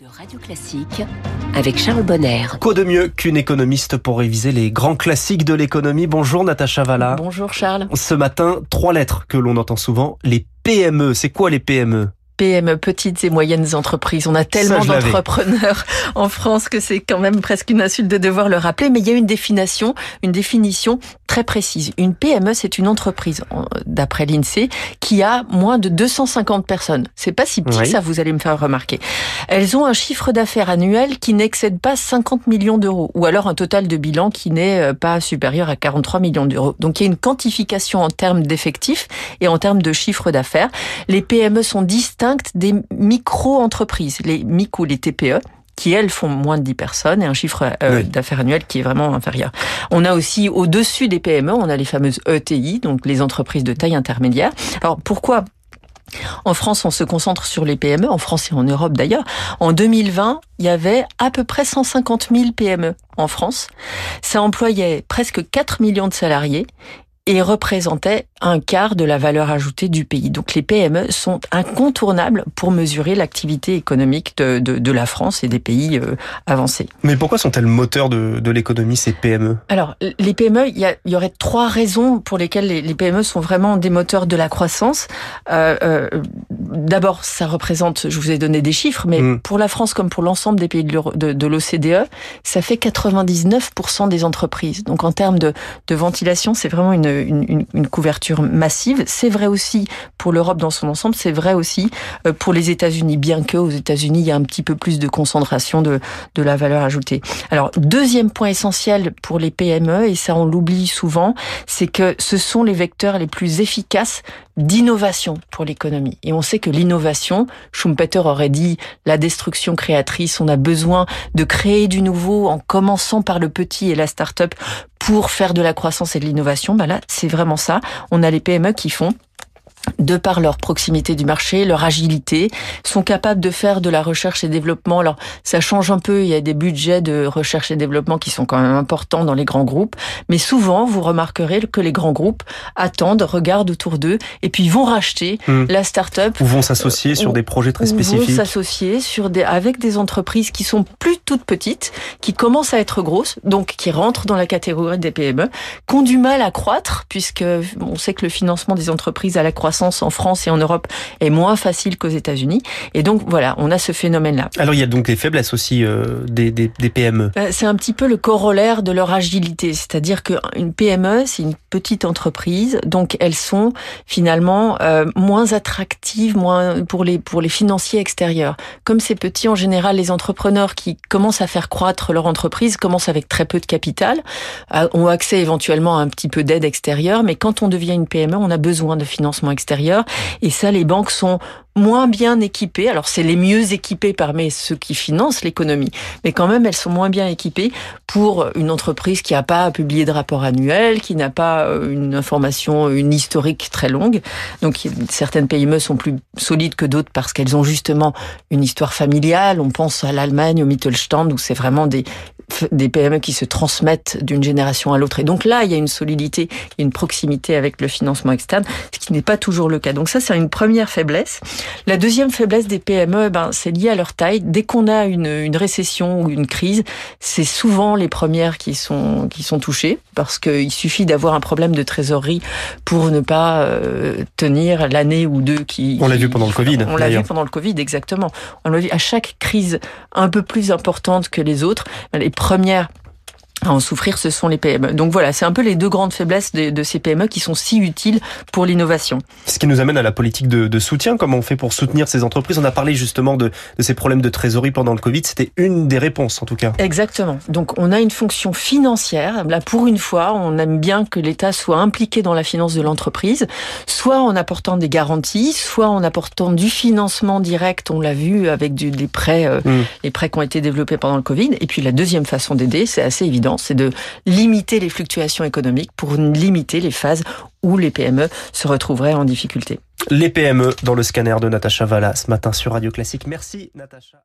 de Radio Classique avec Charles Bonner. Quoi de mieux qu'une économiste pour réviser les grands classiques de l'économie? Bonjour Natacha Valla. Bonjour Charles. Ce matin, trois lettres que l'on entend souvent, les PME. C'est quoi les PME PME, petites et moyennes entreprises. On a tellement d'entrepreneurs en France que c'est quand même presque une insulte de devoir le rappeler, mais il y a une définition, une définition très précise. Une PME, c'est une entreprise, d'après l'INSEE, qui a moins de 250 personnes. C'est pas si petit ça, vous allez me faire remarquer. Elles ont un chiffre d'affaires annuel qui n'excède pas 50 millions d'euros, ou alors un total de bilan qui n'est euh, pas supérieur à 43 millions d'euros. Donc il y a une quantification en termes d'effectifs et en termes de chiffre d'affaires. Les PME sont distinctes des micro-entreprises, les micro, les TPE, qui elles font moins de 10 personnes et un chiffre euh, d'affaires annuel qui est vraiment inférieur. On a aussi au-dessus des PME, on a les fameuses ETI, donc les entreprises de taille intermédiaire. Alors pourquoi en France, on se concentre sur les PME, en France et en Europe d'ailleurs. En 2020, il y avait à peu près 150 000 PME en France. Ça employait presque 4 millions de salariés et représentait un quart de la valeur ajoutée du pays. Donc les PME sont incontournables pour mesurer l'activité économique de, de, de, la France et des pays euh, avancés. Mais pourquoi sont-elles moteurs de, de l'économie, ces PME Alors les PME, il y, a, il y, aurait trois raisons pour lesquelles les, les, PME sont vraiment des moteurs de la croissance. Euh, euh, D'abord, ça représente, je vous ai donné des chiffres, mais mm. pour la France comme pour l'ensemble des pays de, de l'OCDE, ça fait 99% des entreprises. Donc en termes de, de ventilation, c'est vraiment une une, une, couverture massive. C'est vrai aussi pour l'Europe dans son ensemble, c'est vrai aussi euh, pour les États-Unis, bien que aux États-Unis, il y a un petit peu plus de concentration de, de la valeur ajoutée. Alors, deuxième point essentiel pour les PME, et ça on l'oublie souvent, c'est que ce sont les vecteurs les plus efficaces d'innovation pour l'économie. Et on sait que l'innovation, Schumpeter aurait dit la destruction créatrice, on a besoin de créer du nouveau en commençant par le petit et la start-up pour faire de la croissance et de l'innovation, bah là, c'est vraiment ça. On a les PME qui font de par leur proximité du marché, leur agilité, sont capables de faire de la recherche et développement. Alors, ça change un peu, il y a des budgets de recherche et développement qui sont quand même importants dans les grands groupes, mais souvent, vous remarquerez que les grands groupes attendent, regardent autour d'eux, et puis vont racheter hmm. la start-up. Ou vont s'associer sur des projets très spécifiques. Vont s'associer sur des, avec des entreprises qui sont plus toutes petites, qui commencent à être grosses, donc qui rentrent dans la catégorie des PME, qui ont du mal à croître, puisque on sait que le financement des entreprises à la croissance en France et en Europe est moins facile qu'aux États-Unis. Et donc voilà, on a ce phénomène-là. Alors il y a donc des faiblesses aussi euh, des, des, des, PME. Bah, c'est un petit peu le corollaire de leur agilité, c'est-à-dire qu'une PME, c'est une petite entreprise, donc elles sont finalement euh, moins attractives, moins pour les pour les financiers extérieurs. Comme c'est petit, en général, les entrepreneurs qui commencent à faire croître leur entreprise commencent avec très peu de capital, euh, ont accès éventuellement à un petit peu d'aide extérieure, mais quand on devient une PME, on a besoin de financement extérieur et ça, les banques sont moins bien équipées. Alors c'est les mieux équipées parmi ceux qui financent l'économie, mais quand même elles sont moins bien équipées pour une entreprise qui n'a pas publié de rapport annuel, qui n'a pas euh, une information, une historique très longue. Donc certaines PME sont plus solides que d'autres parce qu'elles ont justement une histoire familiale. On pense à l'Allemagne, au Mittelstand, où c'est vraiment des des PME qui se transmettent d'une génération à l'autre. Et donc là, il y a une solidité, une proximité avec le financement externe, ce qui n'est pas toujours le cas. Donc ça, c'est une première faiblesse. La deuxième faiblesse des PME, ben, c'est lié à leur taille. Dès qu'on a une, une, récession ou une crise, c'est souvent les premières qui sont, qui sont touchées, parce qu'il suffit d'avoir un problème de trésorerie pour ne pas euh, tenir l'année ou deux qui... On l'a vu pendant le Covid. On l'a vu pendant le Covid, exactement. On l'a vu à chaque crise un peu plus importante que les autres. Les première à en souffrir, ce sont les PME. Donc voilà, c'est un peu les deux grandes faiblesses de, ces PME qui sont si utiles pour l'innovation. Ce qui nous amène à la politique de, soutien, comment on fait pour soutenir ces entreprises? On a parlé justement de, ces problèmes de trésorerie pendant le Covid, c'était une des réponses en tout cas. Exactement. Donc on a une fonction financière. Là, pour une fois, on aime bien que l'État soit impliqué dans la finance de l'entreprise, soit en apportant des garanties, soit en apportant du financement direct, on l'a vu avec du, des prêts, euh, mmh. les prêts qui ont été développés pendant le Covid. Et puis la deuxième façon d'aider, c'est assez évident c'est de limiter les fluctuations économiques pour limiter les phases où les PME se retrouveraient en difficulté. Les PME dans le scanner de Natacha Valla ce matin sur Radio Classique. Merci Natacha.